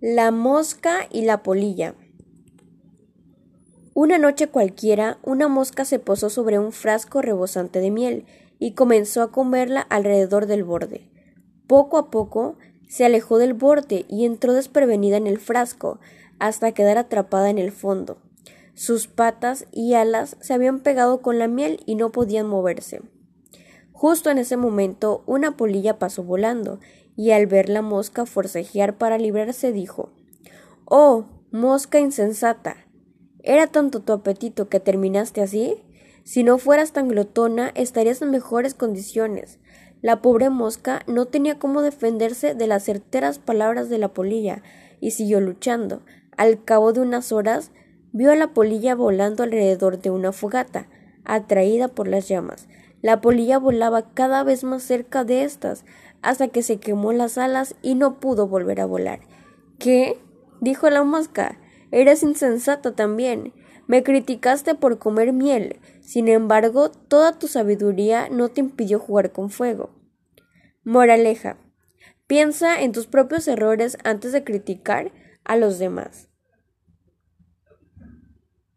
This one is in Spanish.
La mosca y la polilla. Una noche cualquiera, una mosca se posó sobre un frasco rebosante de miel y comenzó a comerla alrededor del borde. Poco a poco se alejó del borde y entró desprevenida en el frasco hasta quedar atrapada en el fondo. Sus patas y alas se habían pegado con la miel y no podían moverse. Justo en ese momento una polilla pasó volando y al ver la mosca forcejear para librarse dijo Oh, mosca insensata. ¿Era tanto tu apetito que terminaste así? Si no fueras tan glotona, estarías en mejores condiciones. La pobre mosca no tenía cómo defenderse de las certeras palabras de la polilla, y siguió luchando. Al cabo de unas horas, vio a la polilla volando alrededor de una fogata, atraída por las llamas. La polilla volaba cada vez más cerca de estas, hasta que se quemó las alas y no pudo volver a volar. ¿Qué? dijo la mosca. Eres insensata también. Me criticaste por comer miel. Sin embargo, toda tu sabiduría no te impidió jugar con fuego. Moraleja. Piensa en tus propios errores antes de criticar a los demás.